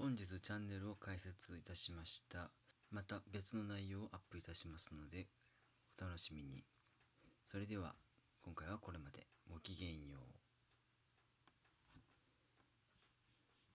本日チャンネルを開設いたしました。また別の内容をアップいたしますのでお楽しみに。それでは今回はこれまで。ご